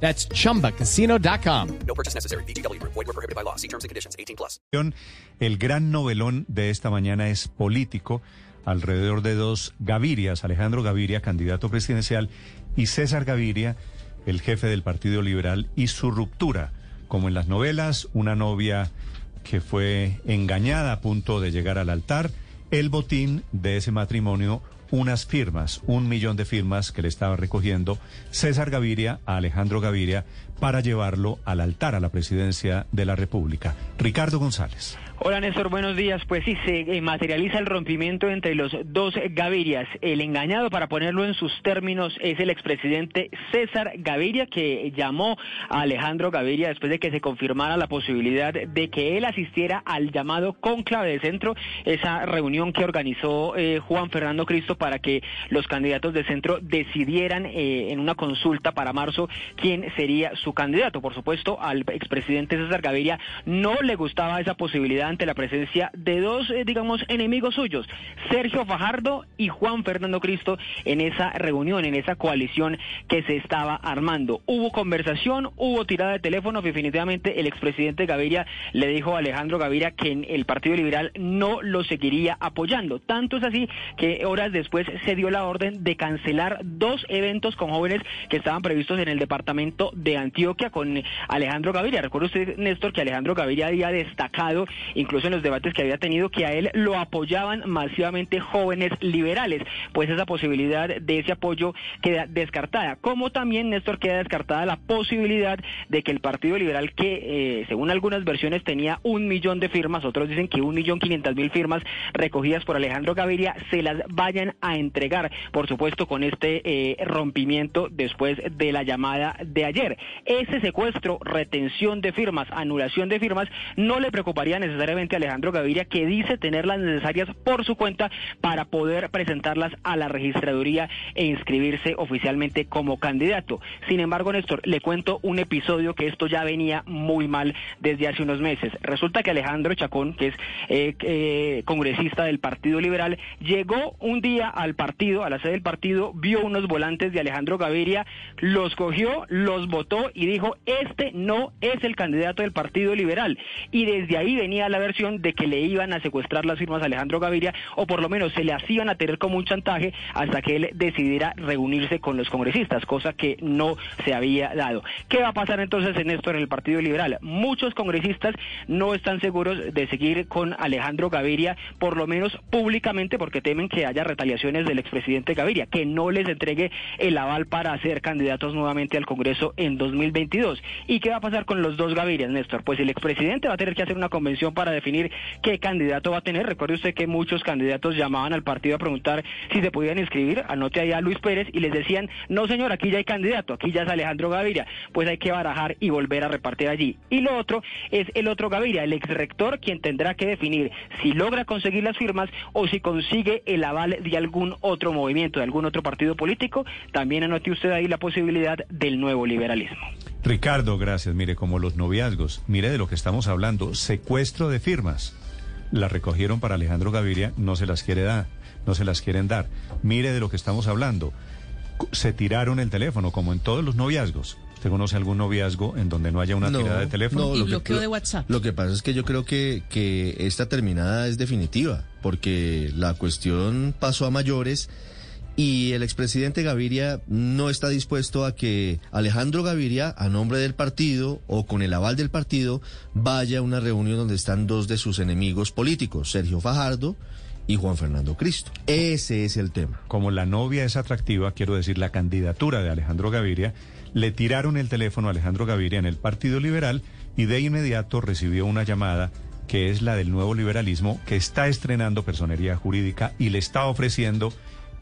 That's chumbacasino.com. No purchase necessary. BGW. Void were prohibited by law. See terms and conditions. 18 plus. El gran novelón de esta mañana es político, alrededor de dos Gavirias, Alejandro Gaviria, candidato presidencial, y César Gaviria, el jefe del Partido Liberal, y su ruptura. Como en las novelas, una novia que fue engañada a punto de llegar al altar, el botín de ese matrimonio, unas firmas, un millón de firmas que le estaba recogiendo César Gaviria a Alejandro Gaviria para llevarlo al altar a la presidencia de la República. Ricardo González. Hola Néstor, buenos días. Pues sí, se eh, materializa el rompimiento entre los dos Gavirias. El engañado, para ponerlo en sus términos, es el expresidente César Gaviria, que llamó a Alejandro Gaviria después de que se confirmara la posibilidad de que él asistiera al llamado conclave de centro, esa reunión que organizó eh, Juan Fernando Cristo para que los candidatos de centro decidieran eh, en una consulta para marzo quién sería su candidato. Por supuesto, al expresidente César Gaviria no le gustaba esa posibilidad ante la presencia de dos, eh, digamos, enemigos suyos, Sergio Fajardo y Juan Fernando Cristo, en esa reunión, en esa coalición que se estaba armando. Hubo conversación, hubo tirada de teléfono, definitivamente el expresidente Gaviria le dijo a Alejandro Gaviria que el Partido Liberal no lo seguiría apoyando. Tanto es así que horas después se dio la orden de cancelar dos eventos con jóvenes que estaban previstos en el departamento de Antioquia con Alejandro Gaviria. Recuerda usted, Néstor, que Alejandro Gaviria había destacado incluso en los debates que había tenido, que a él lo apoyaban masivamente jóvenes liberales, pues esa posibilidad de ese apoyo queda descartada, como también, Néstor, queda descartada la posibilidad de que el Partido Liberal, que eh, según algunas versiones tenía un millón de firmas, otros dicen que un millón quinientas mil firmas recogidas por Alejandro Gaviria, se las vayan a entregar, por supuesto, con este eh, rompimiento después de la llamada de ayer. Ese secuestro, retención de firmas, anulación de firmas, no le preocuparía necesariamente Alejandro Gaviria, que dice tener las necesarias por su cuenta para poder presentarlas a la registraduría e inscribirse oficialmente como candidato. Sin embargo, Néstor, le cuento un episodio que esto ya venía muy mal desde hace unos meses. Resulta que Alejandro Chacón, que es eh, eh, congresista del Partido Liberal, llegó un día al partido, a la sede del partido, vio unos volantes de Alejandro Gaviria, los cogió, los votó y dijo, este no es el candidato del Partido Liberal. Y desde ahí venía la versión de que le iban a secuestrar las firmas a Alejandro Gaviria o por lo menos se le hacían a tener como un chantaje hasta que él decidiera reunirse con los congresistas, cosa que no se había dado. ¿Qué va a pasar entonces en esto en el Partido Liberal? Muchos congresistas no están seguros de seguir con Alejandro Gaviria, por lo menos públicamente, porque temen que haya retaliaciones del expresidente Gaviria, que no les entregue el aval para ser candidatos nuevamente al Congreso en 2022. ¿Y qué va a pasar con los dos Gavirias, Néstor? Pues el expresidente va a tener que hacer una convención para definir qué candidato va a tener. Recuerde usted que muchos candidatos llamaban al partido a preguntar si se podían inscribir, anote ahí a Luis Pérez y les decían, no señor, aquí ya hay candidato, aquí ya es Alejandro Gaviria, pues hay que barajar y volver a repartir allí. Y lo otro es el otro Gaviria, el ex rector, quien tendrá que definir si logra conseguir las firmas o si consigue el aval de algún otro movimiento, de algún otro partido político. También anote usted ahí la posibilidad del nuevo liberalismo. Ricardo, gracias. Mire, como los noviazgos, mire de lo que estamos hablando, secuestro de firmas. La recogieron para Alejandro Gaviria, no se las quiere dar, no se las quieren dar. Mire de lo que estamos hablando. Se tiraron el teléfono, como en todos los noviazgos. ¿Usted conoce algún noviazgo en donde no haya una tirada de teléfono? No, y lo que- bloqueo lo- de WhatsApp. Lo que pasa es que yo creo que, que esta terminada es definitiva, porque la cuestión pasó a mayores y el expresidente Gaviria no está dispuesto a que Alejandro Gaviria, a nombre del partido o con el aval del partido, vaya a una reunión donde están dos de sus enemigos políticos, Sergio Fajardo y Juan Fernando Cristo. Ese es el tema. Como la novia es atractiva, quiero decir, la candidatura de Alejandro Gaviria, le tiraron el teléfono a Alejandro Gaviria en el Partido Liberal y de inmediato recibió una llamada que es la del nuevo liberalismo, que está estrenando personería jurídica y le está ofreciendo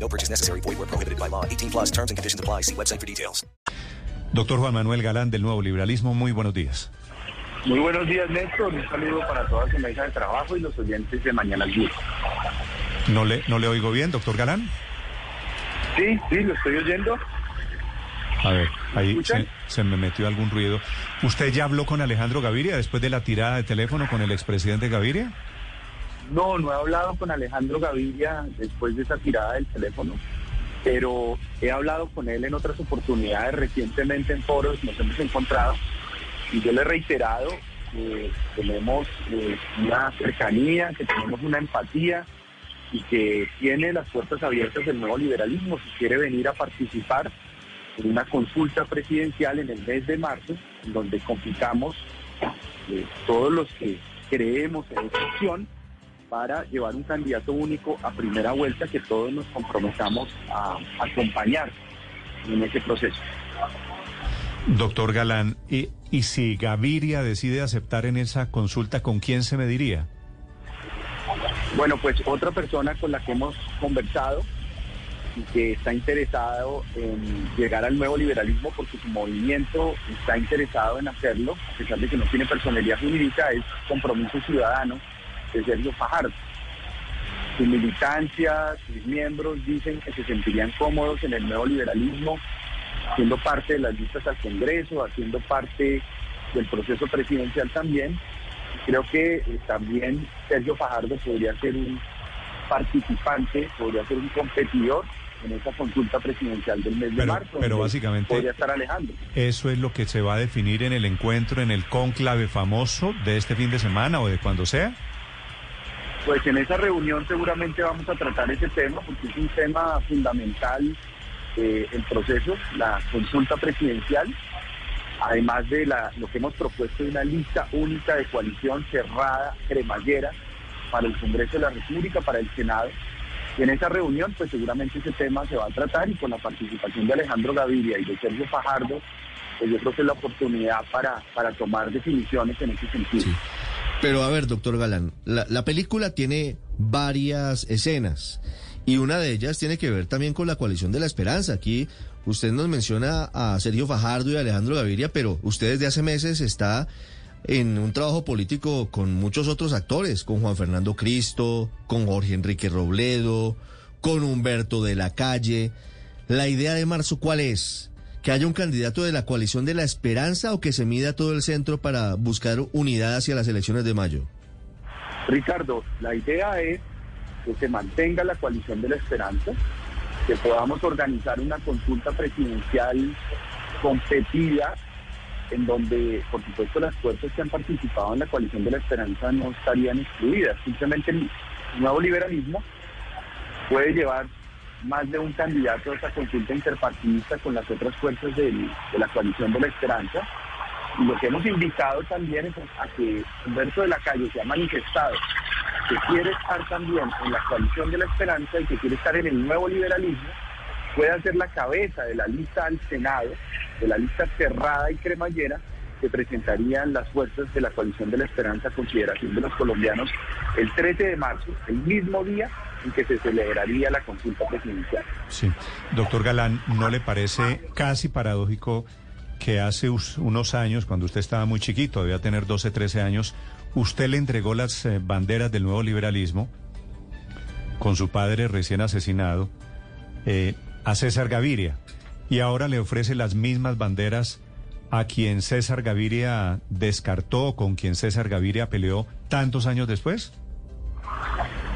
No purchase necessary. Void where prohibited by law. 18 plus terms and conditions apply. See website for details. Doctor Juan Manuel Galán del Nuevo Liberalismo, muy buenos días. Muy buenos días, Néstor. Un saludo para toda su mesa de trabajo y los oyentes de Mañana Blue. ¿No le, no le oigo bien, doctor Galán? Sí, sí, lo estoy oyendo. A ver, ahí se, se me metió algún ruido. ¿Usted ya habló con Alejandro Gaviria después de la tirada de teléfono con el expresidente Gaviria? No, no he hablado con Alejandro Gaviria después de esa tirada del teléfono, pero he hablado con él en otras oportunidades recientemente en foros, nos hemos encontrado y yo le he reiterado que tenemos eh, una cercanía, que tenemos una empatía y que tiene las puertas abiertas del nuevo liberalismo si quiere venir a participar en una consulta presidencial en el mes de marzo, donde complicamos eh, todos los que creemos en esta opción para llevar un candidato único a primera vuelta que todos nos comprometamos a acompañar en ese proceso. Doctor Galán, y, y si Gaviria decide aceptar en esa consulta, ¿con quién se mediría? Bueno, pues otra persona con la que hemos conversado y que está interesado en llegar al nuevo liberalismo porque su movimiento está interesado en hacerlo, a pesar de que no tiene personalidad jurídica, es Compromiso Ciudadano de Sergio Fajardo. Su militancia, sus miembros dicen que se sentirían cómodos en el nuevo liberalismo, siendo parte de las listas al Congreso, haciendo parte del proceso presidencial también. Creo que eh, también Sergio Fajardo podría ser un participante, podría ser un competidor en esa consulta presidencial del mes de Pero- marzo. pero básicamente- Podría estar Alejandro. ¿Eso es lo que se va a definir en el encuentro, en el cónclave famoso de este fin de semana o de cuando sea? Pues en esa reunión seguramente vamos a tratar ese tema porque es un tema fundamental eh, el proceso, la consulta presidencial, además de lo que hemos propuesto de una lista única de coalición cerrada, cremallera, para el Congreso de la República, para el Senado. Y en esa reunión, pues seguramente ese tema se va a tratar y con la participación de Alejandro Gaviria y de Sergio Fajardo, pues yo creo que es la oportunidad para, para tomar definiciones en ese sentido. Pero a ver, doctor Galán, la, la película tiene varias escenas y una de ellas tiene que ver también con la coalición de la esperanza. Aquí usted nos menciona a Sergio Fajardo y a Alejandro Gaviria, pero usted desde hace meses está en un trabajo político con muchos otros actores, con Juan Fernando Cristo, con Jorge Enrique Robledo, con Humberto de la Calle. La idea de marzo, ¿cuál es? ¿Que haya un candidato de la coalición de la esperanza o que se mida todo el centro para buscar unidad hacia las elecciones de mayo? Ricardo, la idea es que se mantenga la coalición de la esperanza, que podamos organizar una consulta presidencial competida en donde, por supuesto, las fuerzas que han participado en la coalición de la esperanza no estarían excluidas. Simplemente el nuevo liberalismo puede llevar más de un candidato a esa consulta interpartidista con las otras fuerzas de la coalición de la esperanza. Y lo que hemos invitado también es a que Humberto de la Calle se ha manifestado que quiere estar también en la coalición de la esperanza y que quiere estar en el nuevo liberalismo, pueda ser la cabeza de la lista al Senado, de la lista cerrada y cremallera que presentarían las fuerzas de la coalición de la esperanza consideración de los colombianos el 13 de marzo, el mismo día en que se celebraría la consulta presidencial. Sí. Doctor Galán, ¿no le parece casi paradójico que hace unos años, cuando usted estaba muy chiquito, debía tener 12, 13 años, usted le entregó las eh, banderas del nuevo liberalismo con su padre recién asesinado eh, a César Gaviria y ahora le ofrece las mismas banderas a quien César Gaviria descartó, con quien César Gaviria peleó tantos años después?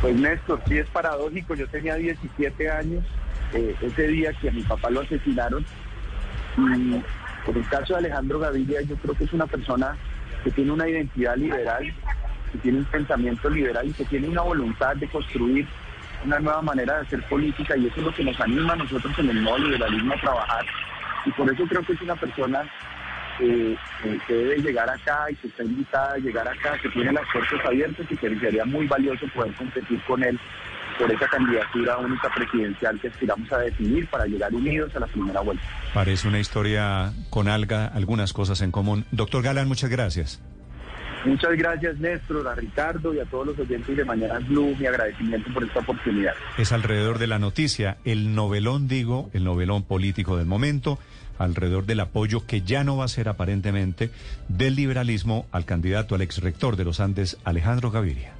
Pues Néstor, sí es paradójico, yo tenía 17 años, eh, ese día que a mi papá lo asesinaron, y por el caso de Alejandro Gaviria, yo creo que es una persona que tiene una identidad liberal, que tiene un pensamiento liberal y que tiene una voluntad de construir una nueva manera de hacer política y eso es lo que nos anima a nosotros en el nuevo liberalismo a trabajar. Y por eso creo que es una persona que debe llegar acá y que está invitada a llegar acá, que tiene las puertas abiertas y que sería muy valioso poder competir con él por esa candidatura única presidencial que aspiramos a definir para llegar unidos a la primera vuelta. Parece una historia con alga, algunas cosas en común. Doctor Galán, muchas gracias. Muchas gracias, Néstor, a Ricardo y a todos los oyentes de Mañana Blue. Mi agradecimiento por esta oportunidad. Es alrededor de la noticia, el novelón, digo, el novelón político del momento, alrededor del apoyo que ya no va a ser aparentemente del liberalismo al candidato al ex rector de los Andes, Alejandro Gaviria.